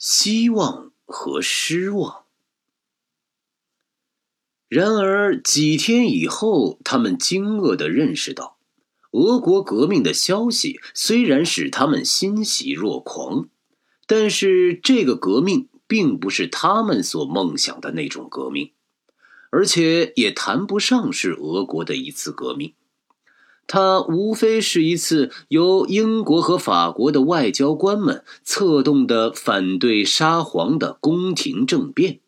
希望和失望。然而几天以后，他们惊愕的认识到，俄国革命的消息虽然使他们欣喜若狂，但是这个革命并不是他们所梦想的那种革命，而且也谈不上是俄国的一次革命。它无非是一次由英国和法国的外交官们策动的反对沙皇的宫廷政变，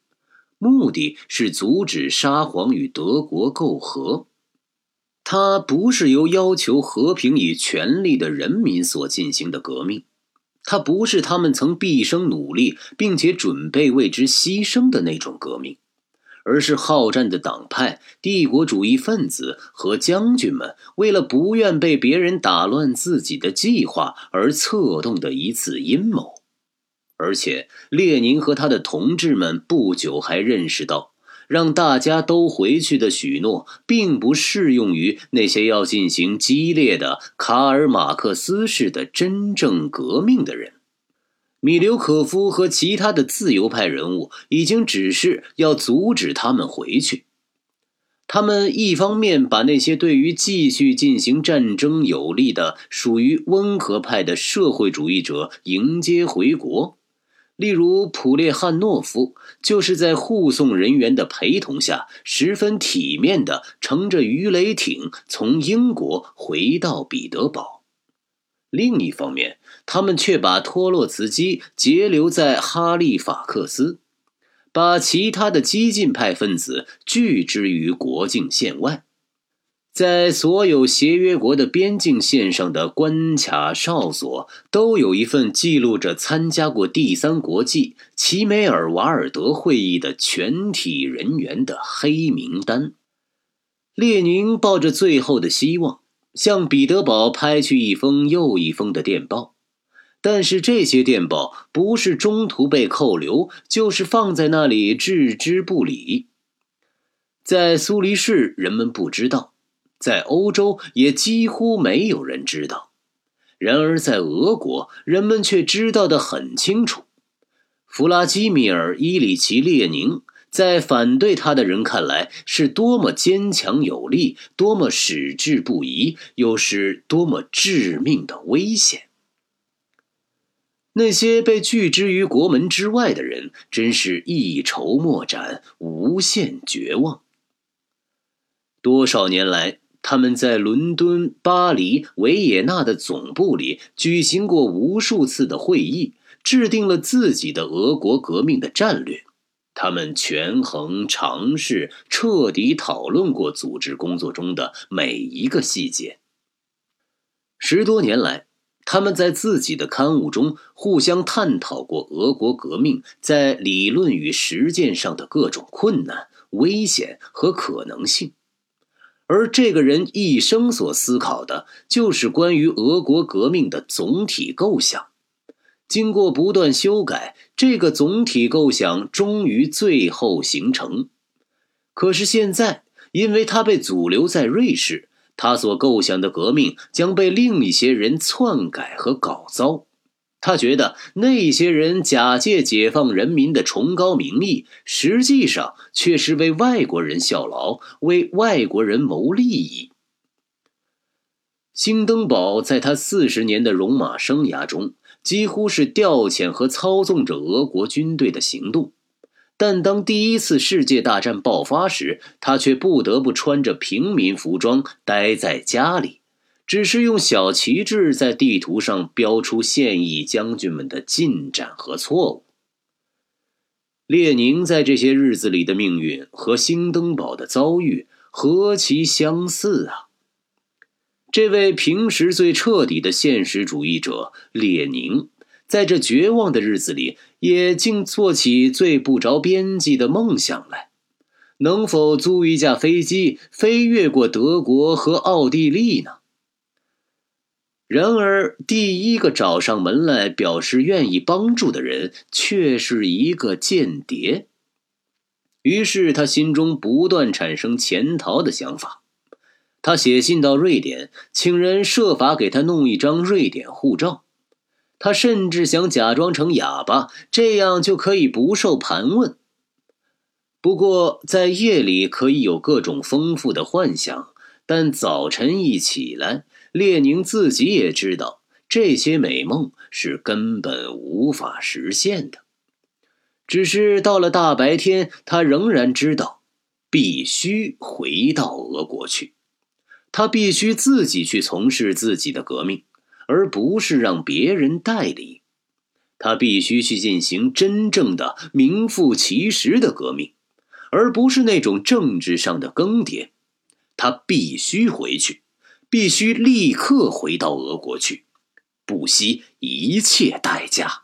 目的是阻止沙皇与德国媾和。它不是由要求和平与权力的人民所进行的革命，它不是他们曾毕生努力并且准备为之牺牲的那种革命。而是好战的党派、帝国主义分子和将军们为了不愿被别人打乱自己的计划而策动的一次阴谋。而且，列宁和他的同志们不久还认识到，让大家都回去的许诺并不适用于那些要进行激烈的卡尔马克思式的真正革命的人。米留可夫和其他的自由派人物已经指示要阻止他们回去。他们一方面把那些对于继续进行战争有利的、属于温和派的社会主义者迎接回国，例如普列汉诺夫，就是在护送人员的陪同下，十分体面地乘着鱼雷艇从英国回到彼得堡。另一方面，他们却把托洛茨基截留在哈利法克斯，把其他的激进派分子拒之于国境线外。在所有协约国的边境线上的关卡哨所，都有一份记录着参加过第三国际齐梅尔瓦尔德会议的全体人员的黑名单。列宁抱着最后的希望。向彼得堡拍去一封又一封的电报，但是这些电报不是中途被扣留，就是放在那里置之不理。在苏黎世，人们不知道；在欧洲，也几乎没有人知道。然而，在俄国，人们却知道的很清楚。弗拉基米尔·伊里奇·列宁。在反对他的人看来，是多么坚强有力，多么矢志不移，又是多么致命的危险。那些被拒之于国门之外的人，真是一筹莫展，无限绝望。多少年来，他们在伦敦、巴黎、维也纳的总部里举行过无数次的会议，制定了自己的俄国革命的战略。他们权衡、尝试、彻底讨论过组织工作中的每一个细节。十多年来，他们在自己的刊物中互相探讨过俄国革命在理论与实践上的各种困难、危险和可能性。而这个人一生所思考的，就是关于俄国革命的总体构想。经过不断修改，这个总体构想终于最后形成。可是现在，因为他被阻留在瑞士，他所构想的革命将被另一些人篡改和搞糟。他觉得那些人假借解放人民的崇高名义，实际上却是为外国人效劳，为外国人谋利益。兴登堡在他四十年的戎马生涯中。几乎是调遣和操纵着俄国军队的行动，但当第一次世界大战爆发时，他却不得不穿着平民服装待在家里，只是用小旗帜在地图上标出现役将军们的进展和错误。列宁在这些日子里的命运和兴登堡的遭遇何其相似啊！这位平时最彻底的现实主义者列宁，在这绝望的日子里，也竟做起最不着边际的梦想来：能否租一架飞机飞越过德国和奥地利呢？然而，第一个找上门来表示愿意帮助的人，却是一个间谍。于是，他心中不断产生潜逃的想法。他写信到瑞典，请人设法给他弄一张瑞典护照。他甚至想假装成哑巴，这样就可以不受盘问。不过，在夜里可以有各种丰富的幻想，但早晨一起来，列宁自己也知道，这些美梦是根本无法实现的。只是到了大白天，他仍然知道，必须回到俄国去，他必须自己去从事自己的革命。而不是让别人代理，他必须去进行真正的名副其实的革命，而不是那种政治上的更迭。他必须回去，必须立刻回到俄国去，不惜一切代价。